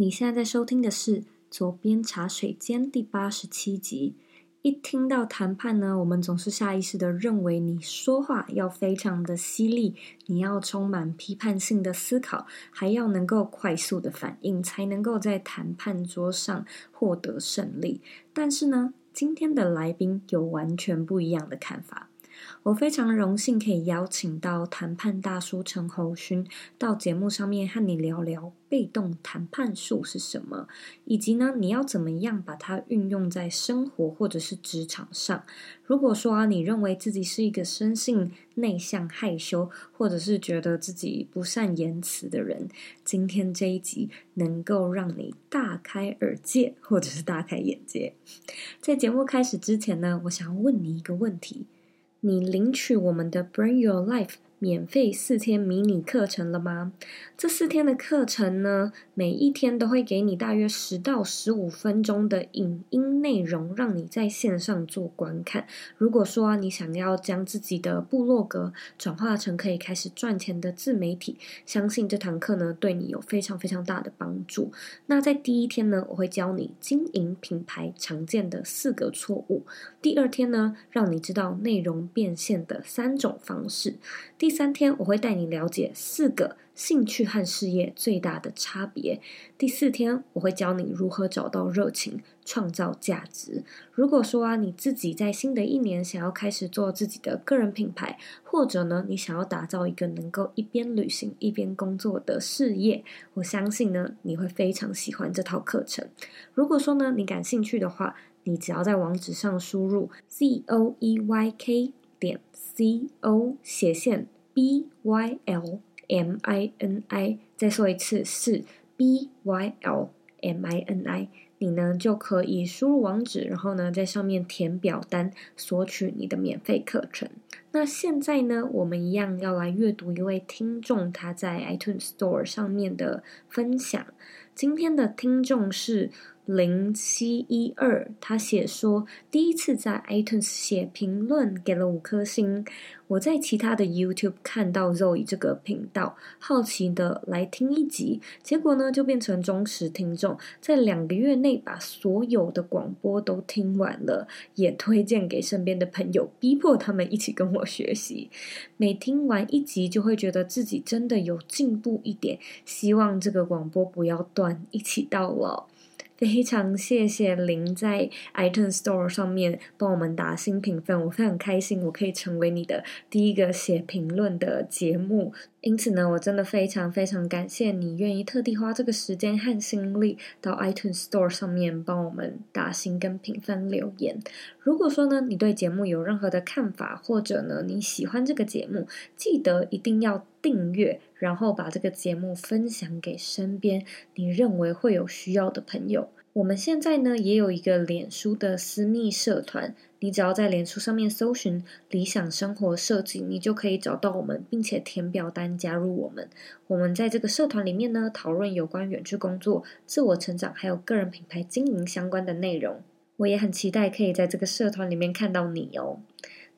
你现在在收听的是《左边茶水间》第八十七集。一听到谈判呢，我们总是下意识的认为你说话要非常的犀利，你要充满批判性的思考，还要能够快速的反应，才能够在谈判桌上获得胜利。但是呢，今天的来宾有完全不一样的看法。我非常荣幸可以邀请到谈判大叔陈侯勋到节目上面和你聊聊被动谈判术是什么，以及呢，你要怎么样把它运用在生活或者是职场上。如果说啊，你认为自己是一个生性内向、害羞，或者是觉得自己不善言辞的人，今天这一集能够让你大开耳界，或者是大开眼界。在节目开始之前呢，我想要问你一个问题。你领取我们的 Bring Your Life 免费四天迷你课程了吗？这四天的课程呢，每一天都会给你大约十到十五分钟的影音内容，让你在线上做观看。如果说你想要将自己的部落格转化成可以开始赚钱的自媒体，相信这堂课呢，对你有非常非常大的帮助。那在第一天呢，我会教你经营品牌常见的四个错误；第二天呢，让你知道内容变现的三种方式；第第三天，我会带你了解四个兴趣和事业最大的差别。第四天，我会教你如何找到热情，创造价值。如果说啊，你自己在新的一年想要开始做自己的个人品牌，或者呢，你想要打造一个能够一边旅行一边工作的事业，我相信呢，你会非常喜欢这套课程。如果说呢，你感兴趣的话，你只要在网址上输入 z o e y k 点 c o 斜线。B Y L M I N I，再说一次是 B Y L M I N I，你呢就可以输入网址，然后呢在上面填表单索取你的免费课程。那现在呢，我们一样要来阅读一位听众他在 iTunes Store 上面的分享。今天的听众是。零七一二，他写说，第一次在 iTunes 写评论，给了五颗星。我在其他的 YouTube 看到 Zoe 这个频道，好奇的来听一集，结果呢就变成忠实听众，在两个月内把所有的广播都听完了，也推荐给身边的朋友，逼迫他们一起跟我学习。每听完一集，就会觉得自己真的有进步一点，希望这个广播不要断，一起到老。非常谢谢林在 iTunes Store 上面帮我们打新评分，我非常开心，我可以成为你的第一个写评论的节目。因此呢，我真的非常非常感谢你愿意特地花这个时间和心力到 iTunes Store 上面帮我们打新跟评分留言。如果说呢，你对节目有任何的看法，或者呢你喜欢这个节目，记得一定要订阅，然后把这个节目分享给身边你认为会有需要的朋友。我们现在呢也有一个脸书的私密社团，你只要在脸书上面搜寻“理想生活设计”，你就可以找到我们，并且填表单加入我们。我们在这个社团里面呢，讨论有关远距工作、自我成长，还有个人品牌经营相关的内容。我也很期待可以在这个社团里面看到你哦。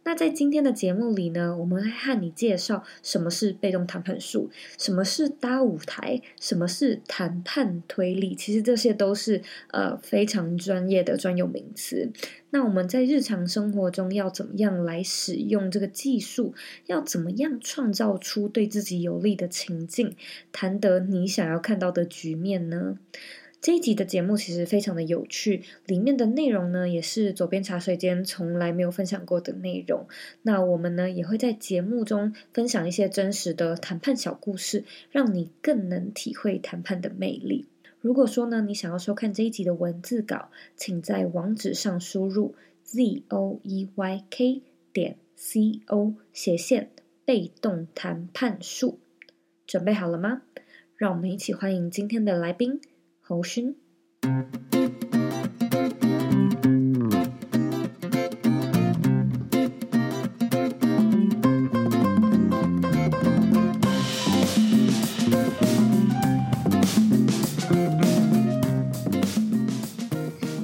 那在今天的节目里呢，我们会和你介绍什么是被动谈判术，什么是搭舞台，什么是谈判推理。其实这些都是呃非常专业的专有名词。那我们在日常生活中要怎么样来使用这个技术？要怎么样创造出对自己有利的情境，谈得你想要看到的局面呢？这一集的节目其实非常的有趣，里面的内容呢也是左边茶水间从来没有分享过的内容。那我们呢也会在节目中分享一些真实的谈判小故事，让你更能体会谈判的魅力。如果说呢你想要收看这一集的文字稿，请在网址上输入 z o e y k 点 c o 斜线被动谈判术。准备好了吗？让我们一起欢迎今天的来宾。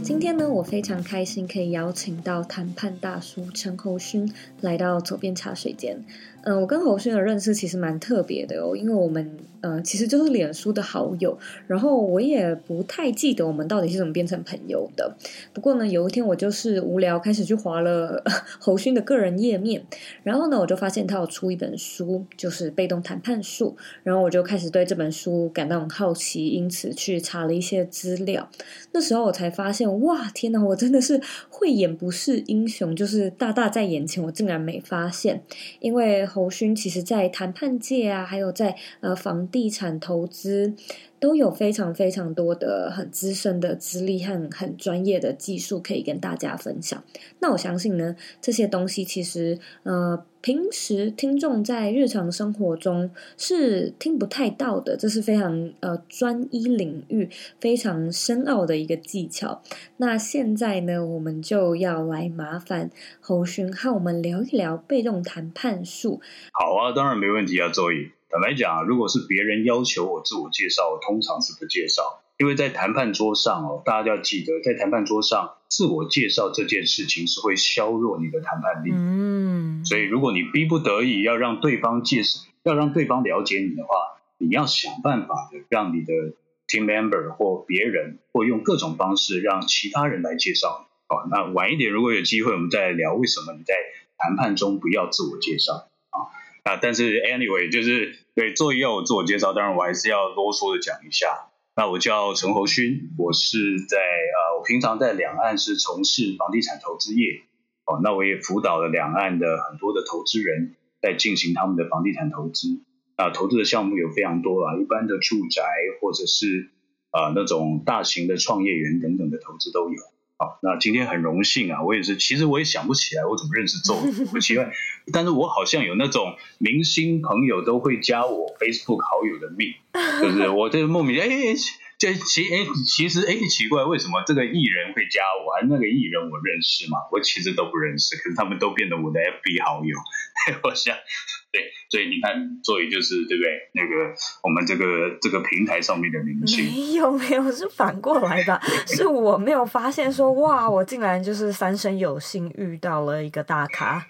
今天呢，我非常开心可以邀请到谈判大叔陈侯勋来到左边茶水间。嗯、我跟侯勋的认识其实蛮特别的哦，因为我们呃其实就是脸书的好友，然后我也不太记得我们到底是怎么变成朋友的。不过呢，有一天我就是无聊开始去划了 侯勋的个人页面，然后呢，我就发现他有出一本书，就是《被动谈判术》，然后我就开始对这本书感到很好奇，因此去查了一些资料。那时候我才发现，哇，天哪，我真的是慧眼不识英雄，就是大大在眼前，我竟然没发现，因为。侯勋其实，在谈判界啊，还有在呃房地产投资，都有非常非常多的很资深的资历和很专业的技术可以跟大家分享。那我相信呢，这些东西其实呃。平时听众在日常生活中是听不太到的，这是非常呃专一领域、非常深奥的一个技巧。那现在呢，我们就要来麻烦侯勋和我们聊一聊被动谈判术。好啊，当然没问题啊，周易。坦白讲，如果是别人要求我自我介绍，我通常是不介绍。因为在谈判桌上哦，大家要记得，在谈判桌上自我介绍这件事情是会削弱你的谈判力。嗯，所以如果你逼不得已要让对方介绍，要让对方了解你的话，你要想办法的让你的 team member 或别人，或用各种方式让其他人来介绍你。好，那晚一点如果有机会，我们再来聊为什么你在谈判中不要自我介绍啊？但是 anyway 就是对做要我自我介绍，当然我还是要啰嗦的讲一下。那我叫陈侯勋，我是在呃，我平常在两岸是从事房地产投资业，哦，那我也辅导了两岸的很多的投资人，在进行他们的房地产投资，啊，投资的项目有非常多啊，一般的住宅或者是啊那种大型的创业园等等的投资都有。好，那今天很荣幸啊，我也是，其实我也想不起来我怎么认识周瑜，不奇怪，但是我好像有那种明星朋友都会加我 Facebook 好友的命，就是我这个莫名哎。这其哎，其实哎，奇怪，为什么这个艺人会加我？还那个艺人我认识吗？我其实都不认识，可是他们都变得我的 FB 好友。我想，对，所以你看，所以就是对不对？那个我们这个这个平台上面的明星，没有没有，是反过来的，是我没有发现说哇，我竟然就是三生有幸遇到了一个大咖。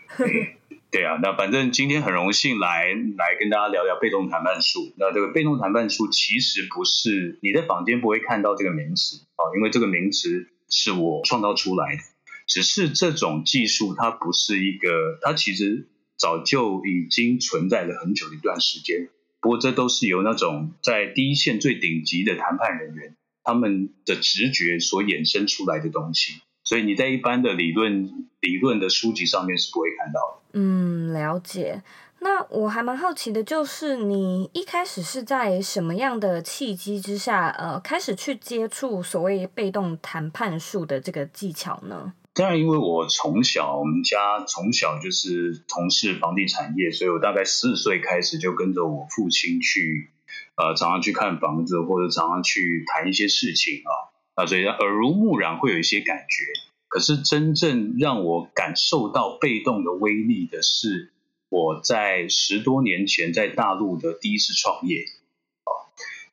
对啊，那反正今天很荣幸来来跟大家聊聊被动谈判术。那这个被动谈判术其实不是你在坊间不会看到这个名词啊，因为这个名词是我创造出来的。只是这种技术它不是一个，它其实早就已经存在了很久的一段时间。不过这都是由那种在第一线最顶级的谈判人员他们的直觉所衍生出来的东西。所以你在一般的理论理论的书籍上面是不会看到的。嗯，了解。那我还蛮好奇的，就是你一开始是在什么样的契机之下，呃，开始去接触所谓被动谈判术的这个技巧呢？当然，因为我从小我们家从小就是从事房地产业，所以我大概四岁开始就跟着我父亲去，呃，常常去看房子，或者常常去谈一些事情啊。啊，所以耳濡目染会有一些感觉，可是真正让我感受到被动的威力的是，我在十多年前在大陆的第一次创业。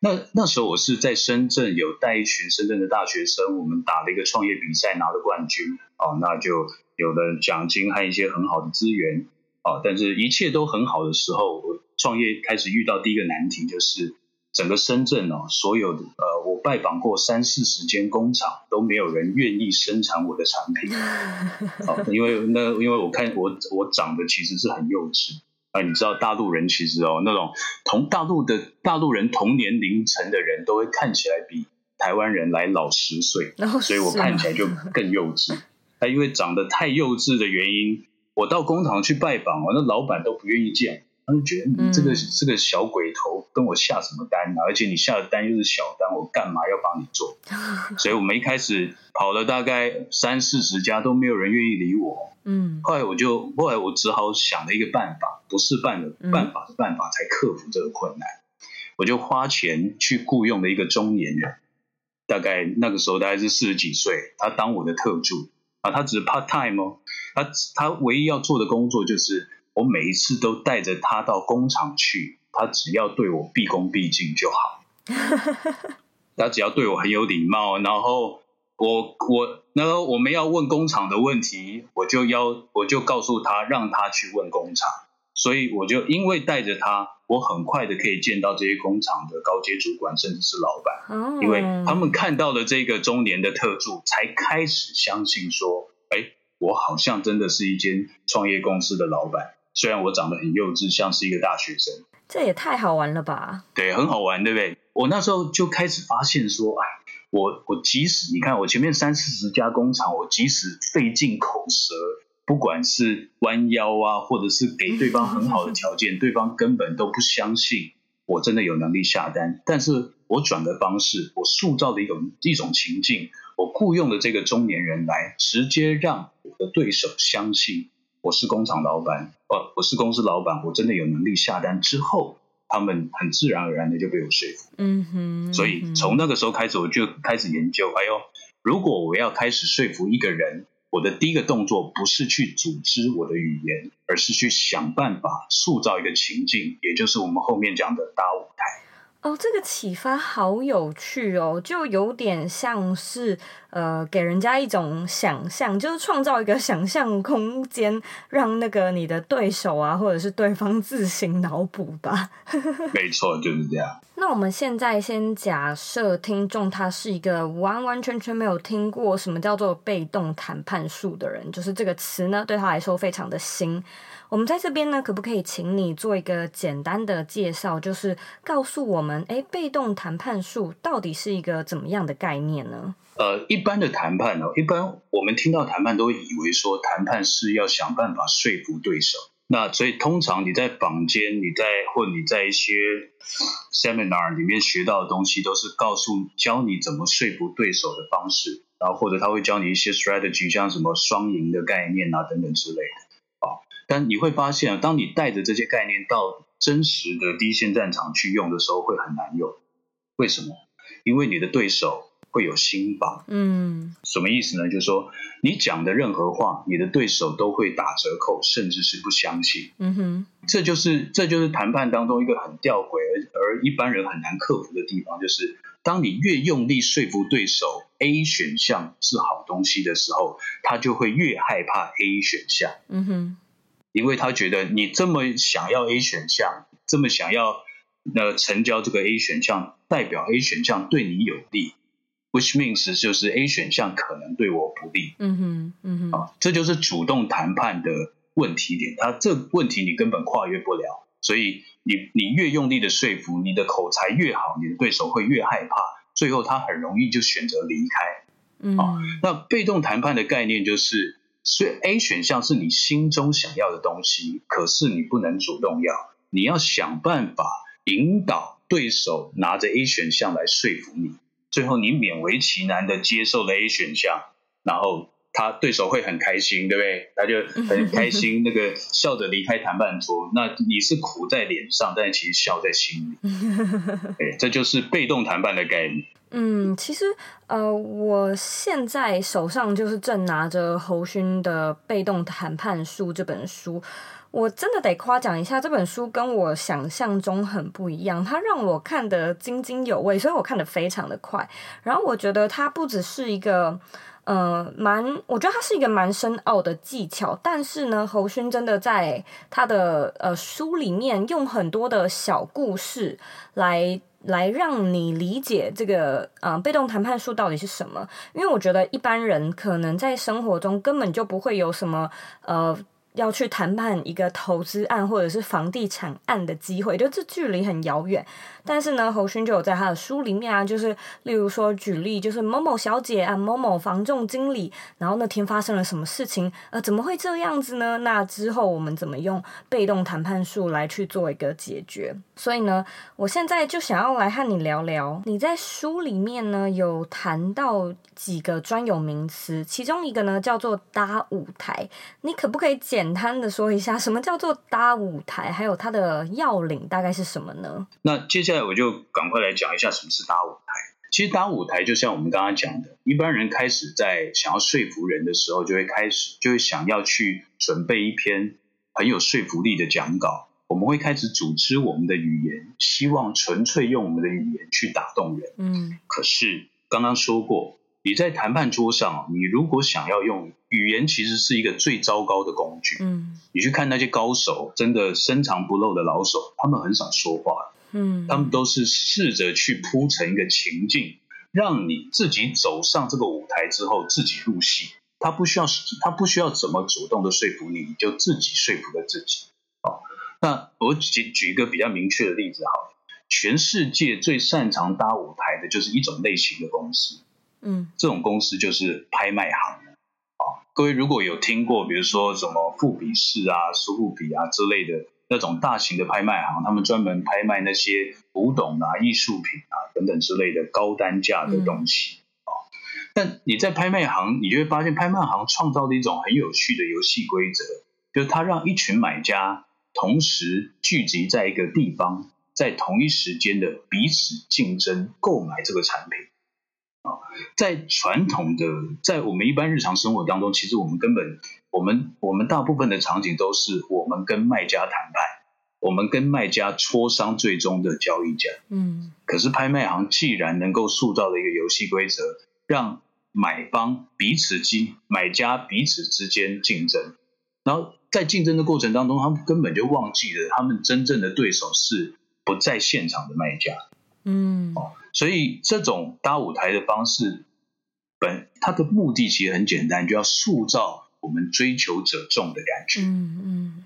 啊，那那时候我是在深圳有带一群深圳的大学生，我们打了一个创业比赛，拿了冠军。哦，那就有了奖金和一些很好的资源。哦，但是一切都很好的时候，我创业开始遇到第一个难题就是。整个深圳哦，所有的呃，我拜访过三四十间工厂，都没有人愿意生产我的产品。哦，因为那因为我看我我长得其实是很幼稚啊，你知道大陆人其实哦，那种同大陆的大陆人同年龄层的人都会看起来比台湾人来老十岁，所以我看起来就更幼稚。那因为长得太幼稚的原因，我到工厂去拜访，哦那老板都不愿意见。他就觉得你这个、嗯、这个小鬼头跟我下什么单啊？而且你下的单又是小单，我干嘛要帮你做？所以我们一开始跑了大概三四十家，都没有人愿意理我。嗯，后来我就后来我只好想了一个办法，不是办的办法的办法，才克服这个困难。嗯、我就花钱去雇佣了一个中年人，大概那个时候大概是四十几岁，他当我的特助啊，他只是 part time 哦，他他唯一要做的工作就是。我每一次都带着他到工厂去，他只要对我毕恭毕敬就好。他只要对我很有礼貌，然后我我然后我们要问工厂的问题，我就要我就告诉他，让他去问工厂。所以我就因为带着他，我很快的可以见到这些工厂的高阶主管，甚至是老板。哦，因为他们看到了这个中年的特助，才开始相信说，哎，我好像真的是一间创业公司的老板。虽然我长得很幼稚，像是一个大学生。这也太好玩了吧？对，很好玩，对不对？我那时候就开始发现说，哎，我我即使你看我前面三四十家工厂，我即使费尽口舌。不管是弯腰啊，或者是给对方很好的条件，对方根本都不相信我真的有能力下单。但是我转的方式，我塑造的一种一种情境，我雇佣的这个中年人来，直接让我的对手相信我是工厂老板，呃，我是公司老板，我真的有能力下单。之后，他们很自然而然的就被我说服。嗯哼。所以从那个时候开始，我就开始研究，哎呦，如果我要开始说服一个人。我的第一个动作不是去组织我的语言，而是去想办法塑造一个情境，也就是我们后面讲的搭舞台。哦，这个启发好有趣哦，就有点像是呃，给人家一种想象，就是创造一个想象空间，让那个你的对手啊，或者是对方自行脑补吧。没错，就是这样。那我们现在先假设听众他是一个完完全全没有听过什么叫做被动谈判术的人，就是这个词呢，对他来说非常的新。我们在这边呢，可不可以请你做一个简单的介绍，就是告诉我们，哎，被动谈判术到底是一个怎么样的概念呢？呃，一般的谈判呢，一般我们听到谈判都以为说，谈判是要想办法说服对手。那所以通常你在坊间，你在或你在一些 seminar 里面学到的东西，都是告诉教你怎么说服对手的方式，然后或者他会教你一些 strategy，像什么双赢的概念啊等等之类的。但你会发现啊，当你带着这些概念到真实的第一线战场去用的时候，会很难用。为什么？因为你的对手会有心法。嗯，什么意思呢？就是说，你讲的任何话，你的对手都会打折扣，甚至是不相信。嗯哼，这就是这就是谈判当中一个很吊诡而而一般人很难克服的地方，就是当你越用力说服对手 A 选项是好东西的时候，他就会越害怕 A 选项。嗯哼。因为他觉得你这么想要 A 选项，这么想要呃成交这个 A 选项，代表 A 选项对你有利，which means 就是 A 选项可能对我不利。嗯哼，嗯哼，啊，这就是主动谈判的问题点。他这问题你根本跨越不了，所以你你越用力的说服，你的口才越好，你的对手会越害怕，最后他很容易就选择离开。嗯，啊，那被动谈判的概念就是。所以 A 选项是你心中想要的东西，可是你不能主动要，你要想办法引导对手拿着 A 选项来说服你，最后你勉为其难的接受了 A 选项，然后他对手会很开心，对不对？他就很开心，那个笑着离开谈判桌。那你是苦在脸上，但其实笑在心里。对，这就是被动谈判的概念。嗯，其实呃，我现在手上就是正拿着侯勋的《被动谈判术》这本书，我真的得夸奖一下，这本书跟我想象中很不一样，它让我看得津津有味，所以我看得非常的快。然后我觉得它不只是一个呃蛮，我觉得它是一个蛮深奥的技巧，但是呢，侯勋真的在他的呃书里面用很多的小故事来。来让你理解这个呃被动谈判术到底是什么？因为我觉得一般人可能在生活中根本就不会有什么呃。要去谈判一个投资案或者是房地产案的机会，就这距离很遥远。但是呢，侯勋就有在他的书里面啊，就是例如说举例，就是某某小姐啊，某某房仲经理，然后那天发生了什么事情，呃，怎么会这样子呢？那之后我们怎么用被动谈判术来去做一个解决？所以呢，我现在就想要来和你聊聊，你在书里面呢有谈到几个专有名词，其中一个呢叫做搭舞台，你可不可以简单的说一下，什么叫做搭舞台，还有它的要领大概是什么呢？那接下我就赶快来讲一下什么是搭舞台。其实搭舞台就像我们刚刚讲的，一般人开始在想要说服人的时候，就会开始就会想要去准备一篇很有说服力的讲稿。我们会开始组织我们的语言，希望纯粹用我们的语言去打动人。嗯，可是刚刚说过，你在谈判桌上，你如果想要用语言，其实是一个最糟糕的工具。嗯，你去看那些高手，真的深藏不露的老手，他们很少说话。嗯，他们都是试着去铺成一个情境，让你自己走上这个舞台之后自己入戏。他不需要，他不需要怎么主动的说服你，你就自己说服了自己。哦，那我举举一个比较明确的例子好了，全世界最擅长搭舞台的就是一种类型的公司。嗯，这种公司就是拍卖行。啊，各位如果有听过，比如说什么富比士啊、苏富比啊之类的那种大型的拍卖行，他们专门拍卖那些古董啊、艺术品啊等等之类的高单价的东西。啊，但你在拍卖行，你就会发现拍卖行创造了一种很有趣的游戏规则，就是它让一群买家同时聚集在一个地方，在同一时间的彼此竞争购买这个产品。在传统的，在我们一般日常生活当中，其实我们根本，我们我们大部分的场景都是我们跟卖家谈判，我们跟卖家磋商最终的交易价。嗯，可是拍卖行既然能够塑造了一个游戏规则，让买方彼此之买家彼此之间竞争，然后在竞争的过程当中，他们根本就忘记了他们真正的对手是不在现场的卖家。嗯，哦，所以这种搭舞台的方式，本它的目的其实很简单，就要塑造我们追求者众的感觉。嗯嗯，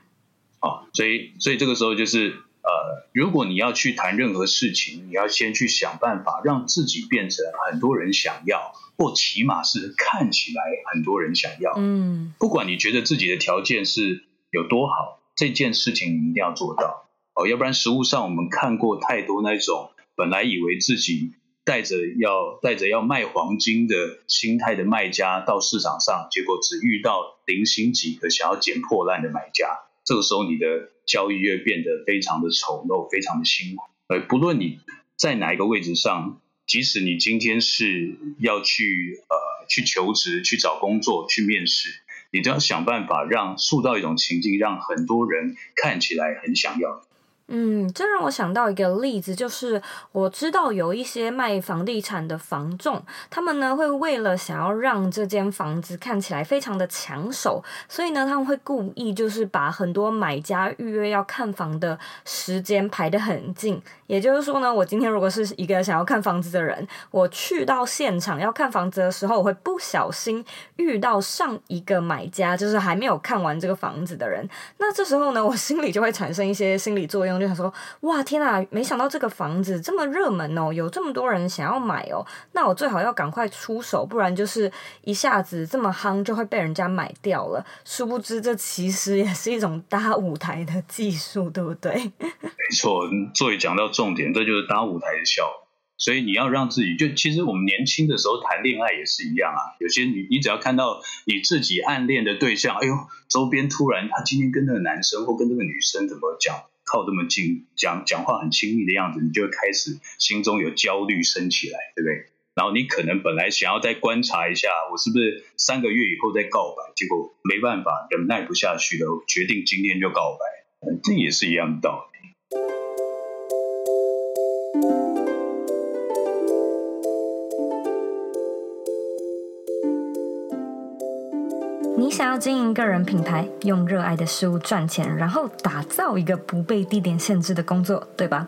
哦，所以所以这个时候就是呃，如果你要去谈任何事情，你要先去想办法让自己变成很多人想要，或起码是看起来很多人想要。嗯，不管你觉得自己的条件是有多好，这件事情你一定要做到。哦，要不然实物上我们看过太多那种。本来以为自己带着要带着要卖黄金的心态的卖家到市场上，结果只遇到零星几个想要捡破烂的买家。这个时候，你的交易会变得非常的丑陋，非常的辛苦。呃，不论你在哪一个位置上，即使你今天是要去呃去求职、去找工作、去面试，你都要想办法让塑造一种情境，让很多人看起来很想要。嗯，这让我想到一个例子，就是我知道有一些卖房地产的房仲，他们呢会为了想要让这间房子看起来非常的抢手，所以呢他们会故意就是把很多买家预约要看房的时间排得很近。也就是说呢，我今天如果是一个想要看房子的人，我去到现场要看房子的时候，我会不小心遇到上一个买家，就是还没有看完这个房子的人，那这时候呢，我心里就会产生一些心理作用。就想说，哇，天哪！没想到这个房子这么热门哦，有这么多人想要买哦。那我最好要赶快出手，不然就是一下子这么夯就会被人家买掉了。殊不知，这其实也是一种搭舞台的技术，对不对？没错，作为讲到重点，这就是搭舞台的效果。所以你要让自己，就其实我们年轻的时候谈恋爱也是一样啊。有些你，你只要看到你自己暗恋的对象，哎呦，周边突然他今天跟那个男生或跟那个女生怎么讲？靠这么近，讲讲话很亲密的样子，你就会开始心中有焦虑升起来，对不对？然后你可能本来想要再观察一下，我是不是三个月以后再告白，结果没办法，忍耐不下去了，决定今天就告白，这也是一样的道理。你想要经营个人品牌，用热爱的事物赚钱，然后打造一个不被地点限制的工作，对吧？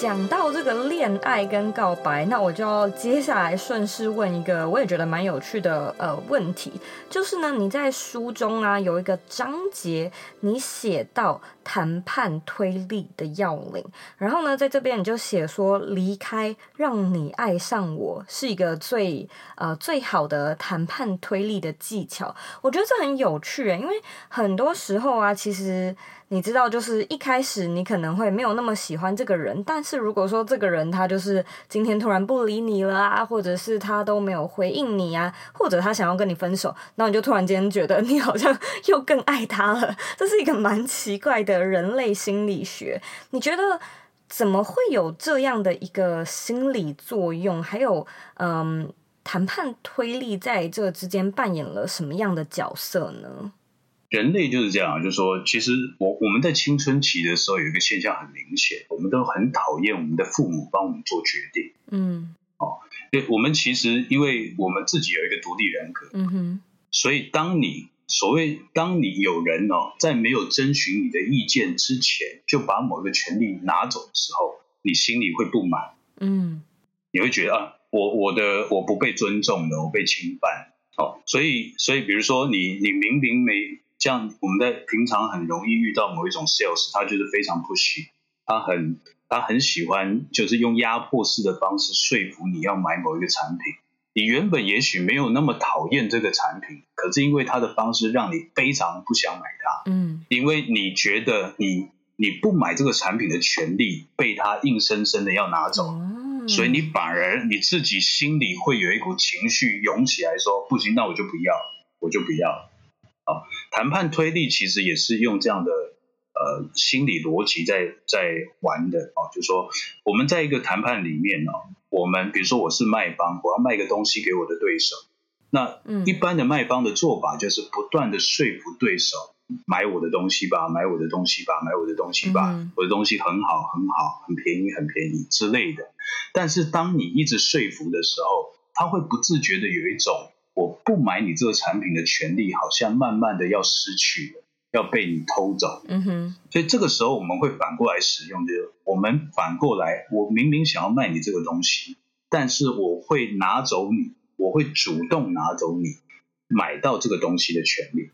讲到这个恋爱跟告白，那我就要接下来顺势问一个我也觉得蛮有趣的呃问题，就是呢，你在书中啊有一个章节，你写到谈判推力的要领，然后呢，在这边你就写说，离开让你爱上我是一个最呃最好的谈判推力的技巧，我觉得这很有趣，因为很多时候啊，其实。你知道，就是一开始你可能会没有那么喜欢这个人，但是如果说这个人他就是今天突然不理你了啊，或者是他都没有回应你啊，或者他想要跟你分手，那你就突然间觉得你好像又更爱他了。这是一个蛮奇怪的人类心理学。你觉得怎么会有这样的一个心理作用？还有，嗯，谈判推力在这之间扮演了什么样的角色呢？人类就是这样，就是说，其实我我们在青春期的时候有一个现象很明显，我们都很讨厌我们的父母帮我们做决定。嗯，哦，对，我们其实因为我们自己有一个独立人格，嗯哼，所以当你所谓当你有人哦，在没有征询你的意见之前就把某个权利拿走的时候，你心里会不满，嗯，你会觉得啊，我我的我不被尊重了，我被侵犯，哦，所以所以比如说你你明明没。像我们在平常很容易遇到某一种 sales，他就是非常 pushy，他很他很喜欢就是用压迫式的方式说服你要买某一个产品。你原本也许没有那么讨厌这个产品，可是因为他的方式让你非常不想买它。嗯，因为你觉得你你不买这个产品的权利被他硬生生的要拿走，嗯，所以你反而你自己心里会有一股情绪涌起来说，不行，那我就不要，我就不要。啊，谈判推力其实也是用这样的呃心理逻辑在在玩的哦，就是说我们在一个谈判里面呢，我们比如说我是卖方，我要卖一个东西给我的对手，那一般的卖方的做法就是不断的说服对手买我的东西吧，买我的东西吧，买我的东西吧，我的东西很好很好，很便宜很便宜之类的。但是当你一直说服的时候，他会不自觉的有一种。我不买你这个产品的权利，好像慢慢的要失去了，要被你偷走。嗯哼。所以这个时候我们会反过来使用就是，我们反过来，我明明想要卖你这个东西，但是我会拿走你，我会主动拿走你买到这个东西的权利。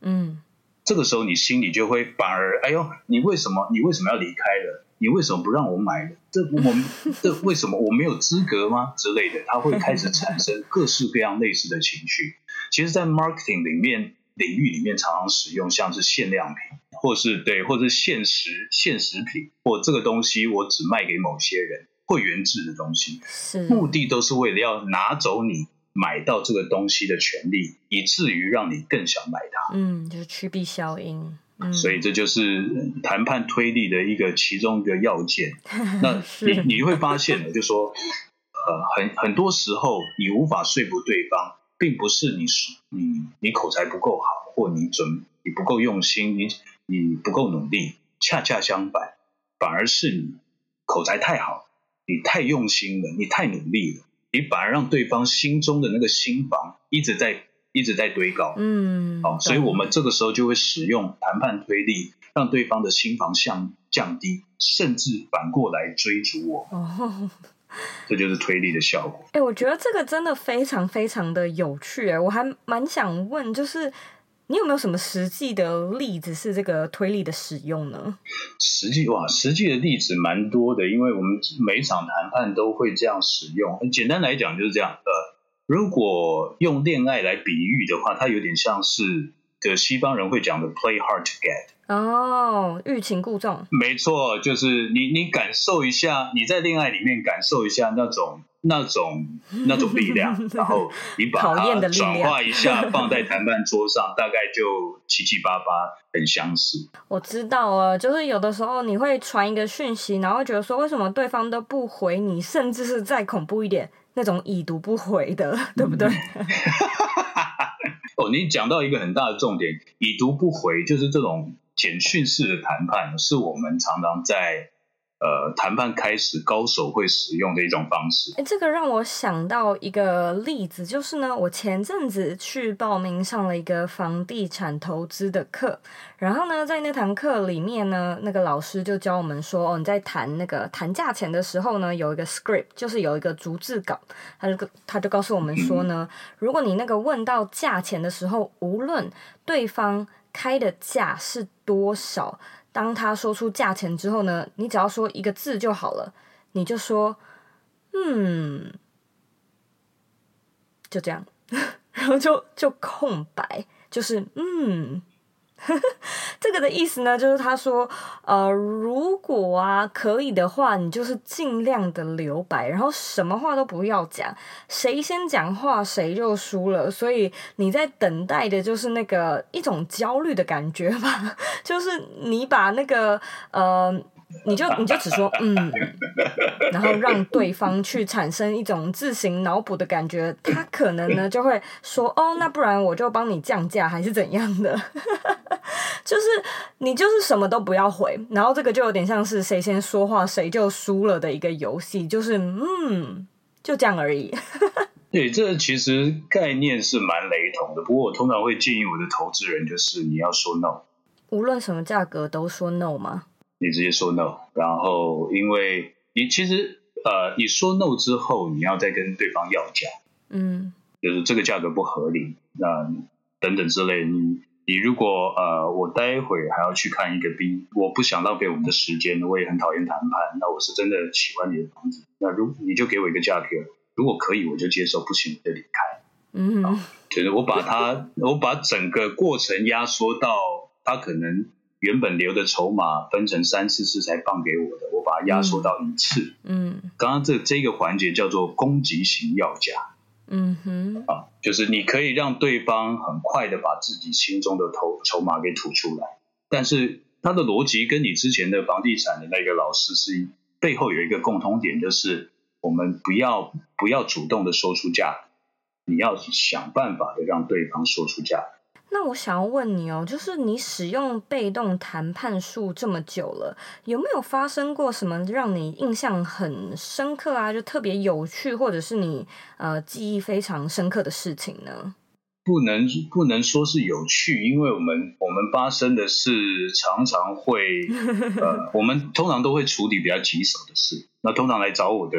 嗯。这个时候你心里就会反而，哎呦，你为什么，你为什么要离开了？你为什么不让我买了？这我们 这为什么我没有资格吗？之类的，他会开始产生各式各样类似的情绪。其实，在 marketing 里面领域里面，常常使用像是限量品，或是对，或是限时限时品，或这个东西我只卖给某些人，会员制的东西，是目的都是为了要拿走你买到这个东西的权利，以至于让你更想买它。嗯，就是趋避效应。嗯所以这就是谈判推力的一个其中一个要件。那 你你会发现呢，就说，呃，很很多时候你无法说服对方，并不是你你你口才不够好，或你准你不够用心，你你不够努力。恰恰相反，反而是你口才太好，你太用心了，你太努力了，你反而让对方心中的那个心房一直在。一直在堆高，嗯，好，所以我们这个时候就会使用谈判推力，让对方的心房向降低，甚至反过来追逐我，哦，这就是推力的效果。哎，我觉得这个真的非常非常的有趣，哎，我还蛮想问，就是你有没有什么实际的例子是这个推力的使用呢？实际哇，实际的例子蛮多的，因为我们每一场谈判都会这样使用。简单来讲就是这样，呃。如果用恋爱来比喻的话，它有点像是的西方人会讲的 “play hard to get”。哦，欲擒故纵。没错，就是你你感受一下，你在恋爱里面感受一下那种那种 那种力量，然后你把它 转化一下，放在谈判桌上，大概就七七八八很相似。我知道啊，就是有的时候你会传一个讯息，然后会觉得说为什么对方都不回你，甚至是再恐怖一点。那种已读不回的，对不对？哦，你讲到一个很大的重点，已读不回就是这种简讯式的谈判，是我们常常在呃，谈判开始，高手会使用的一种方式。哎，这个让我想到一个例子，就是呢，我前阵子去报名上了一个房地产投资的课，然后呢，在那堂课里面呢，那个老师就教我们说，哦，你在谈那个谈价钱的时候呢，有一个 script，就是有一个逐字稿，他就他就告诉我们说呢，嗯、如果你那个问到价钱的时候，无论对方开的价是多少。当他说出价钱之后呢，你只要说一个字就好了，你就说“嗯”，就这样，然后就就空白，就是“嗯”。这个的意思呢，就是他说，呃，如果啊可以的话，你就是尽量的留白，然后什么话都不要讲，谁先讲话谁就输了。所以你在等待的就是那个一种焦虑的感觉吧，就是你把那个呃。你就你就只说嗯，然后让对方去产生一种自行脑补的感觉，他可能呢就会说哦，那不然我就帮你降价还是怎样的，就是你就是什么都不要回，然后这个就有点像是谁先说话谁就输了的一个游戏，就是嗯，就这样而已。对，这其实概念是蛮雷同的，不过我通常会建议我的投资人就是你要说 no，无论什么价格都说 no 吗？你直接说 no，然后因为你其实呃，你说 no 之后，你要再跟对方要价，嗯，就是这个价格不合理，那等等之类。你你如果呃，我待会还要去看一个 B，我不想浪费我们的时间，我也很讨厌谈判。那我是真的喜欢你的房子，那如你就给我一个价格，如果可以我就接受，不行我就离开。嗯，就是我把它，我把整个过程压缩到它可能。原本留的筹码分成三四次才放给我的，我把它压缩到一次。嗯，刚刚这这个环节叫做攻击型要价。嗯哼，啊，就是你可以让对方很快的把自己心中的头筹码给吐出来，但是他的逻辑跟你之前的房地产的那个老师是背后有一个共通点，就是我们不要不要主动的说出价，你要想办法的让对方说出价。那我想要问你哦，就是你使用被动谈判术这么久了，有没有发生过什么让你印象很深刻啊，就特别有趣，或者是你呃记忆非常深刻的事情呢？不能不能说是有趣，因为我们我们发生的事常常会呃，我们通常都会处理比较棘手的事。那通常来找我的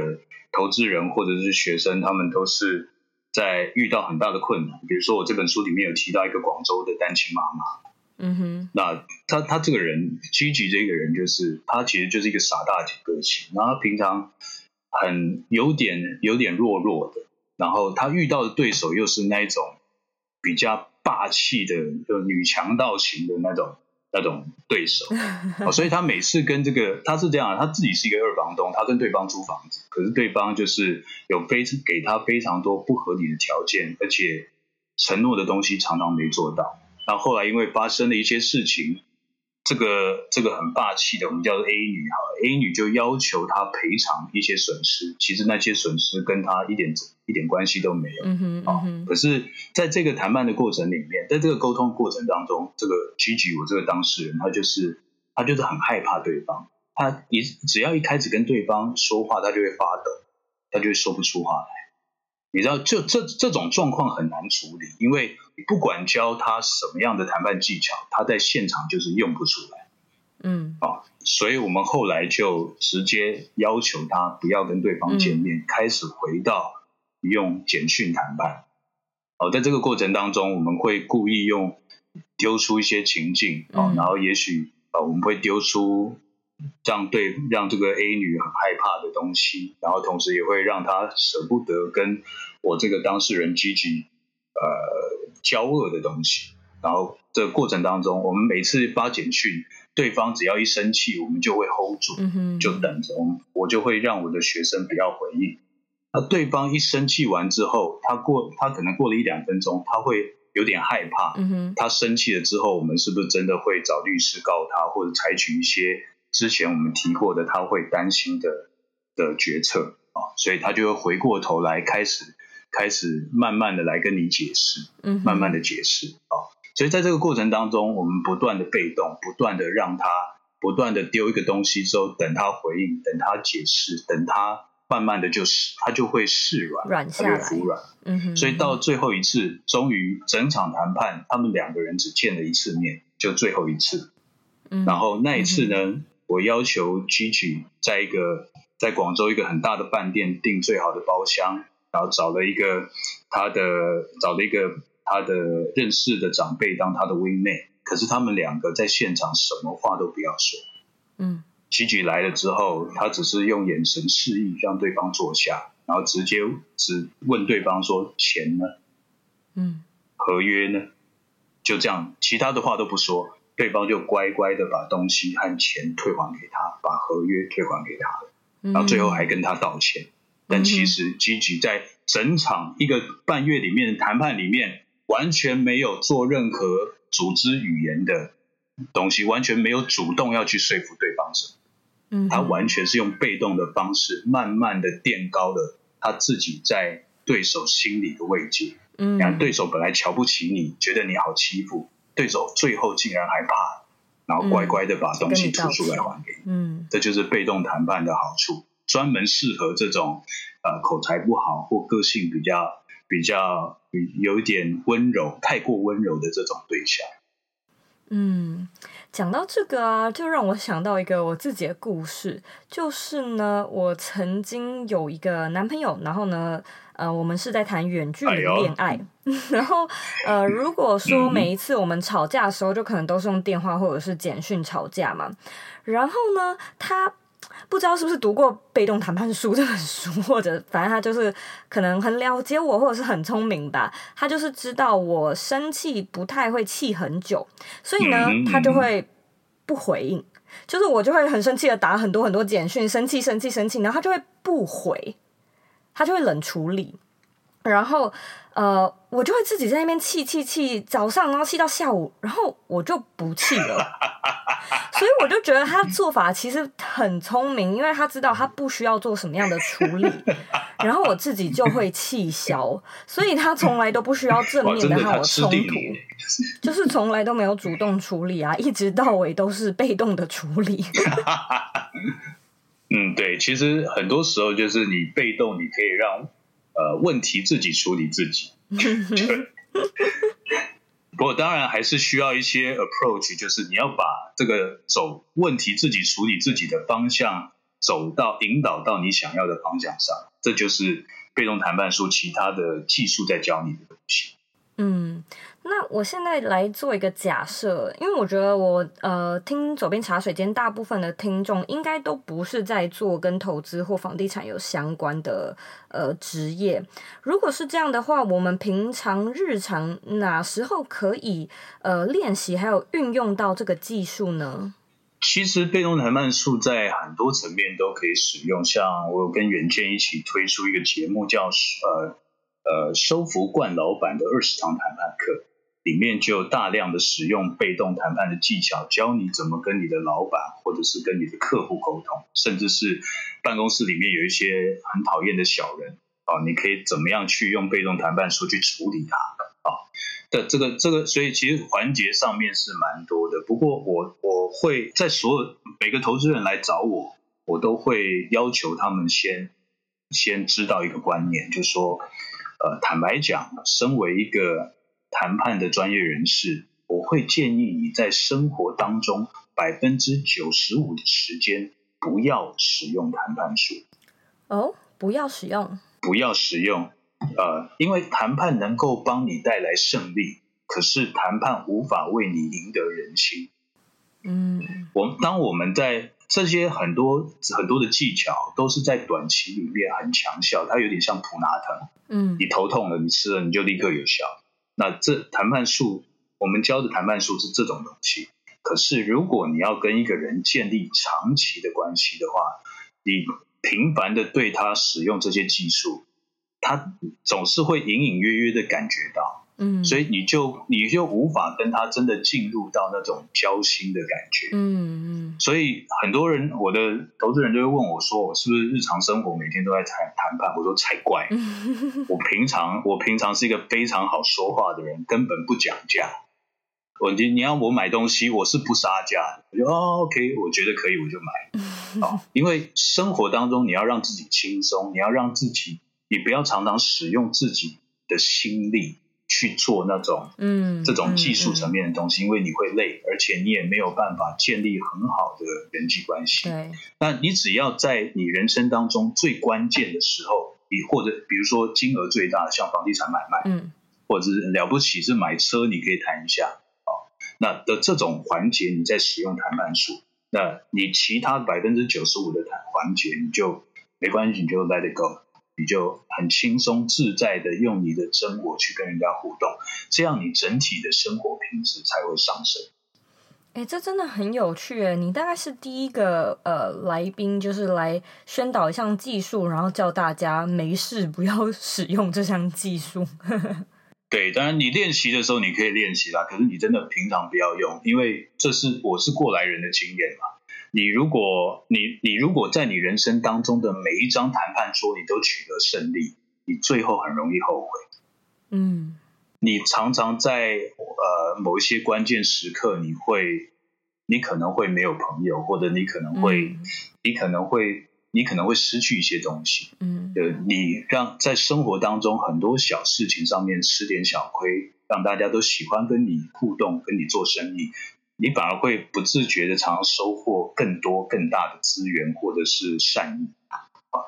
投资人或者是学生，他们都是。在遇到很大的困难，比如说我这本书里面有提到一个广州的单亲妈妈，嗯哼，那她她这个人，Gigi 这个人就是她其实就是一个傻大姐个性，然后她平常很有点有点弱弱的，然后他遇到的对手又是那一种比较霸气的，就女强盗型的那种。那种对手，所以他每次跟这个他是这样，他自己是一个二房东，他跟对方租房子，可是对方就是有非给他非常多不合理的条件，而且承诺的东西常常没做到。那后来因为发生了一些事情。这个这个很霸气的，我们叫做 A 女哈，A 女就要求他赔偿一些损失，其实那些损失跟他一点一点关系都没有。嗯哼，嗯哼。可是在这个谈判的过程里面，在这个沟通过程当中，这个 Gigi 我这个当事人，他就是他就是很害怕对方，他一只要一开始跟对方说话，他就会发抖，他就会说不出话来。你知道，就这这种状况很难处理，因为你不管教他什么样的谈判技巧，他在现场就是用不出来。嗯，啊，所以我们后来就直接要求他不要跟对方见面，嗯、开始回到用简讯谈判。哦，在这个过程当中，我们会故意用丢出一些情境啊，然后也许啊，我们会丢出。让对让这个 A 女很害怕的东西，然后同时也会让她舍不得跟我这个当事人 Gigi 呃交恶的东西。然后这个过程当中，我们每次发简讯，对方只要一生气，我们就会 hold 住，就等着我，我就会让我的学生不要回应。那对方一生气完之后，他过他可能过了一两分钟，他会有点害怕。他生气了之后，我们是不是真的会找律师告他，或者采取一些？之前我们提过的，他会担心的的决策啊，所以他就会回过头来开始开始慢慢的来跟你解释，嗯，慢慢的解释啊，所以在这个过程当中，我们不断的被动，不断的让他不断的丢一个东西之后，等他回应，等他解释，等他慢慢的就是他就会释软，软下来，他就服软。嗯哼。所以到最后一次，终于整场谈判，他们两个人只见了一次面，就最后一次。嗯。然后那一次呢，嗯、我要求 Gigi 在一个在广州一个很大的饭店订最好的包厢，然后找了一个他的找了一个他的认识的长辈当他的 wingman。可是他们两个在现场什么话都不要说。嗯，Gigi 来了之后，他只是用眼神示意让对方坐下，然后直接只问对方说：“钱呢？嗯，合约呢？”就这样，其他的话都不说，对方就乖乖的把东西和钱退还给他，把合约退还给他，然后最后还跟他道歉。嗯、但其实 Gigi 在整场一个半月里面的谈判里面，完全没有做任何。组织语言的东西完全没有主动要去说服对方什么，嗯，他完全是用被动的方式，慢慢的垫高了他自己在对手心里的位阶，嗯，然后对手本来瞧不起你，觉得你好欺负，对手最后竟然还怕，然后乖乖的把东西吐出来还给你，嗯，这就是被动谈判的好处，专门适合这种呃口才不好或个性比较。比较有一点温柔，太过温柔的这种对象。嗯，讲到这个啊，就让我想到一个我自己的故事，就是呢，我曾经有一个男朋友，然后呢，呃，我们是在谈远距离恋爱，哎、然后呃，如果说每一次我们吵架的时候，就可能都是用电话或者是简讯吵架嘛，然后呢，他。不知道是不是读过《被动谈判书》这本书，或者反正他就是可能很了解我，或者是很聪明吧。他就是知道我生气不太会气很久，所以呢，他就会不回应。就是我就会很生气的打很多很多简讯，生气生气生气，然后他就会不回，他就会冷处理。然后呃，我就会自己在那边气气气，早上然后气到下午，然后我就不气了。所以我就觉得他做法其实很聪明，因为他知道他不需要做什么样的处理，然后我自己就会气消，所以他从来都不需要正面的和我冲突，就是从来都没有主动处理啊，一直到尾都是被动的处理。嗯，对，其实很多时候就是你被动，你可以让呃问题自己处理自己。不过当然还是需要一些 approach，就是你要把这个走问题自己处理自己的方向走到引导到你想要的方向上，这就是被动谈判术其他的技术在教你的东西。嗯，那我现在来做一个假设，因为我觉得我呃听左边茶水间大部分的听众应该都不是在做跟投资或房地产有相关的呃职业。如果是这样的话，我们平常日常哪时候可以呃练习还有运用到这个技术呢？其实被动谈判术在很多层面都可以使用，像我有跟远见一起推出一个节目叫呃。呃，收服惯老板的二十堂谈判课，里面就有大量的使用被动谈判的技巧，教你怎么跟你的老板或者是跟你的客户沟通，甚至是办公室里面有一些很讨厌的小人啊，你可以怎么样去用被动谈判术去处理他啊？的这个这个，所以其实环节上面是蛮多的。不过我我会在所有每个投资人来找我，我都会要求他们先先知道一个观念，就是说。呃，坦白讲，身为一个谈判的专业人士，我会建议你在生活当中百分之九十五的时间不要使用谈判术。哦，不要使用？不要使用。呃，因为谈判能够帮你带来胜利，可是谈判无法为你赢得人心。嗯，我当我们在。这些很多很多的技巧都是在短期里面很强效，它有点像普拿疼。嗯，你头痛了，你吃了你就立刻有效。那这谈判术，我们教的谈判术是这种东西。可是如果你要跟一个人建立长期的关系的话，你频繁的对他使用这些技术，他总是会隐隐约约的感觉到。嗯，所以你就你就无法跟他真的进入到那种交心的感觉。嗯嗯。所以很多人，我的投资人就会问我说：“我是不是日常生活每天都在谈谈判？”我说：“才怪！我平常我平常是一个非常好说话的人，根本不讲价。我你你要我买东西，我是不杀价的，我就哦 OK，我觉得可以，我就买。哦，因为生活当中你要让自己轻松，你要让自己，你不要常常使用自己的心力去做那种嗯这种技术层面的东西，嗯嗯嗯、因为你会累，而且你也没有办法建立很好的人际关系。对，那你只要在你人生当中最关键的时候，你或者比如说金额最大的，像房地产买卖，嗯，或者是了不起是买车，你可以谈一下。那的这种环节，你在使用谈判术，那你其他百分之九十五的谈环节，你就没关系，你就 let it go，你就很轻松自在的用你的真我去跟人家互动，这样你整体的生活品质才会上升。哎，这真的很有趣哎！你大概是第一个呃来宾，就是来宣导一项技术，然后叫大家没事不要使用这项技术。对，当然你练习的时候你可以练习啦，可是你真的平常不要用，因为这是我是过来人的经验嘛。你如果你你如果在你人生当中的每一张谈判桌你都取得胜利，你最后很容易后悔。嗯，你常常在呃某一些关键时刻，你会你可能会没有朋友，或者你可能会、嗯、你可能会。你可能会失去一些东西，嗯，呃，你让在生活当中很多小事情上面吃点小亏，让大家都喜欢跟你互动，跟你做生意，你反而会不自觉的常常收获更多更大的资源或者是善意啊。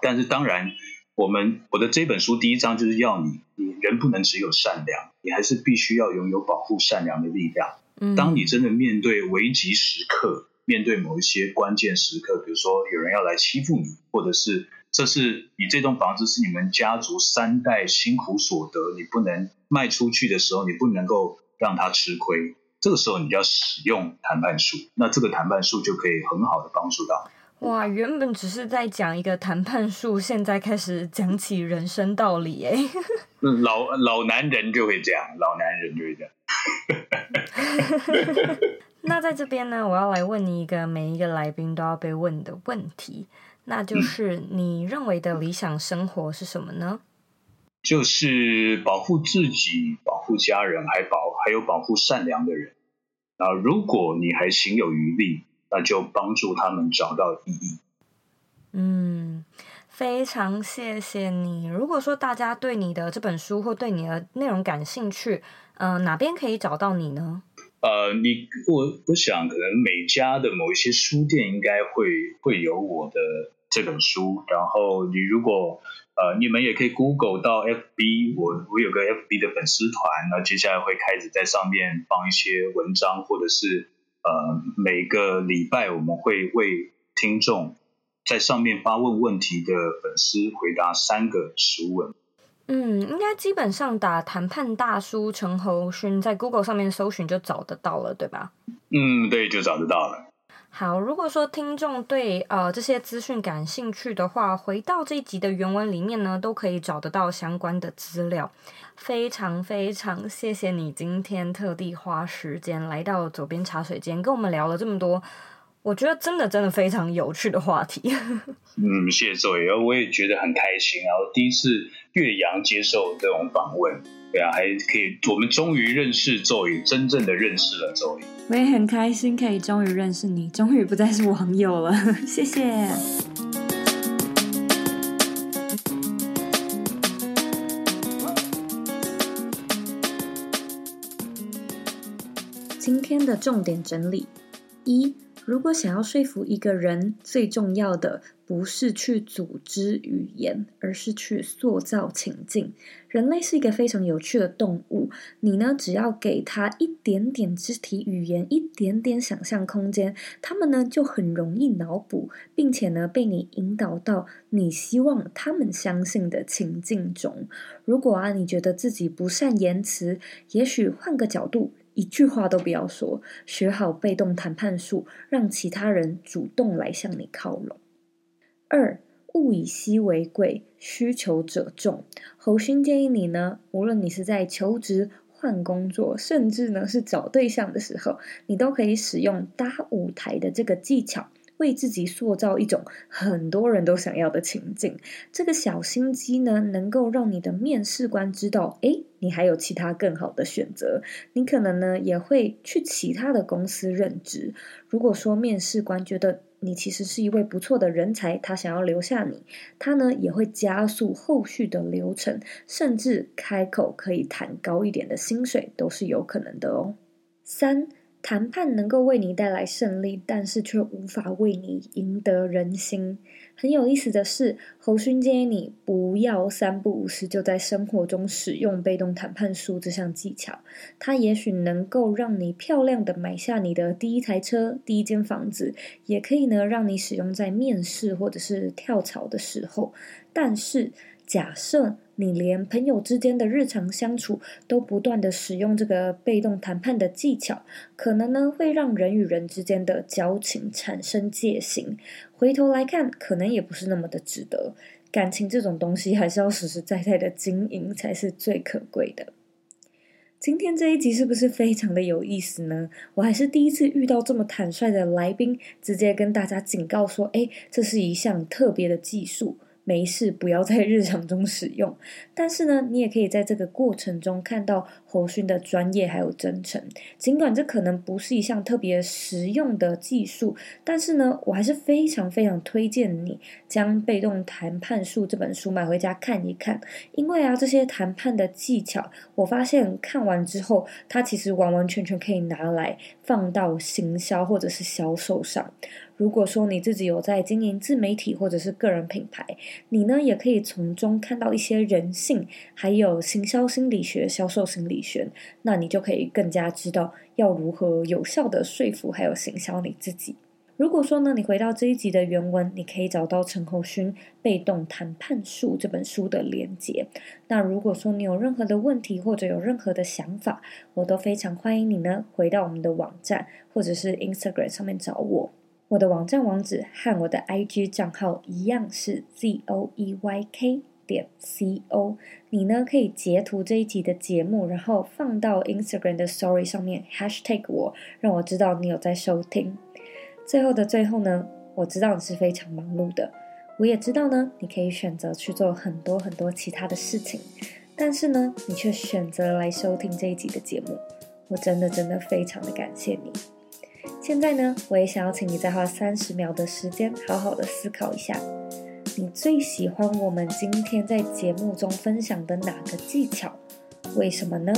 但是当然，我们我的这本书第一章就是要你，你人不能只有善良，你还是必须要拥有保护善良的力量。嗯，当你真的面对危急时刻。面对某一些关键时刻，比如说有人要来欺负你，或者是这是你这栋房子是你们家族三代辛苦所得，你不能卖出去的时候，你不能够让他吃亏。这个时候你就要使用谈判术，那这个谈判术就可以很好的帮助到。哇，原本只是在讲一个谈判术，现在开始讲起人生道理哎。老老男人就会这样，老男人就会这样。那在这边呢，我要来问你一个每一个来宾都要被问的问题，那就是你认为的理想生活是什么呢？就是保护自己、保护家人，还保还有保护善良的人。那如果你还行有余力，那就帮助他们找到意义。嗯，非常谢谢你。如果说大家对你的这本书或对你的内容感兴趣，嗯、呃，哪边可以找到你呢？呃，你我我想，可能每家的某一些书店应该会会有我的这本书。然后你如果呃，你们也可以 Google 到 FB，我我有个 FB 的粉丝团，那接下来会开始在上面放一些文章，或者是呃，每个礼拜我们会为听众在上面发问问题的粉丝回答三个实问。嗯，应该基本上打谈判大叔陈侯勋在 Google 上面搜寻就找得到了，对吧？嗯，对，就找得到了。好，如果说听众对呃这些资讯感兴趣的话，回到这一集的原文里面呢，都可以找得到相关的资料。非常非常谢谢你今天特地花时间来到左边茶水间，跟我们聊了这么多。我觉得真的真的非常有趣的话题。嗯，谢谢 Zoe，我也觉得很开心。然后第一次越洋接受这种访问，对啊，还可以，我们终于认识周宇真正的认识了周宇。我也很开心可以终于认识你，终于不再是网友了。谢谢。今天的重点整理一。如果想要说服一个人，最重要的不是去组织语言，而是去塑造情境。人类是一个非常有趣的动物，你呢，只要给他一点点肢体语言，一点点想象空间，他们呢就很容易脑补，并且呢被你引导到你希望他们相信的情境中。如果啊，你觉得自己不善言辞，也许换个角度。一句话都不要说，学好被动谈判术，让其他人主动来向你靠拢。二，物以稀为贵，需求者众。侯勋建议你呢，无论你是在求职、换工作，甚至呢是找对象的时候，你都可以使用搭舞台的这个技巧，为自己塑造一种很多人都想要的情境。这个小心机呢，能够让你的面试官知道，诶，你还有其他更好的选择。你可能呢，也会去其他的公司任职。如果说面试官觉得你其实是一位不错的人才，他想要留下你，他呢也会加速后续的流程，甚至开口可以谈高一点的薪水，都是有可能的哦。三。谈判能够为你带来胜利，但是却无法为你赢得人心。很有意思的是，侯勋建议你不要三不五时就在生活中使用被动谈判术这项技巧。它也许能够让你漂亮的买下你的第一台车、第一间房子，也可以呢让你使用在面试或者是跳槽的时候。但是，假设你连朋友之间的日常相处都不断的使用这个被动谈判的技巧，可能呢会让人与人之间的交情产生戒心。回头来看，可能也不是那么的值得。感情这种东西，还是要实实在在的经营才是最可贵的。今天这一集是不是非常的有意思呢？我还是第一次遇到这么坦率的来宾，直接跟大家警告说：“诶，这是一项特别的技术。”没事，不要在日常中使用。但是呢，你也可以在这个过程中看到侯勋的专业还有真诚。尽管这可能不是一项特别实用的技术，但是呢，我还是非常非常推荐你将《被动谈判术》这本书买回家看一看。因为啊，这些谈判的技巧，我发现看完之后，它其实完完全全可以拿来放到行销或者是销售上。如果说你自己有在经营自媒体或者是个人品牌，你呢也可以从中看到一些人性，还有行销心理学、销售心理学，那你就可以更加知道要如何有效的说服还有行销你自己。如果说呢，你回到这一集的原文，你可以找到陈侯勋《被动谈判术》这本书的连结。那如果说你有任何的问题或者有任何的想法，我都非常欢迎你呢回到我们的网站或者是 Instagram 上面找我。我的网站网址和我的 IG 账号一样是 z o e y k 点 c o。你呢可以截图这一集的节目，然后放到 Instagram 的 Story 上面 Hashtag 我，让我知道你有在收听。最后的最后呢，我知道你是非常忙碌的，我也知道呢，你可以选择去做很多很多其他的事情，但是呢，你却选择来收听这一集的节目，我真的真的非常的感谢你。现在呢，我也想要请你再花三十秒的时间，好好的思考一下，你最喜欢我们今天在节目中分享的哪个技巧？为什么呢？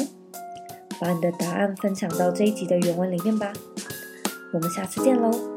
把你的答案分享到这一集的原文里面吧。我们下次见喽。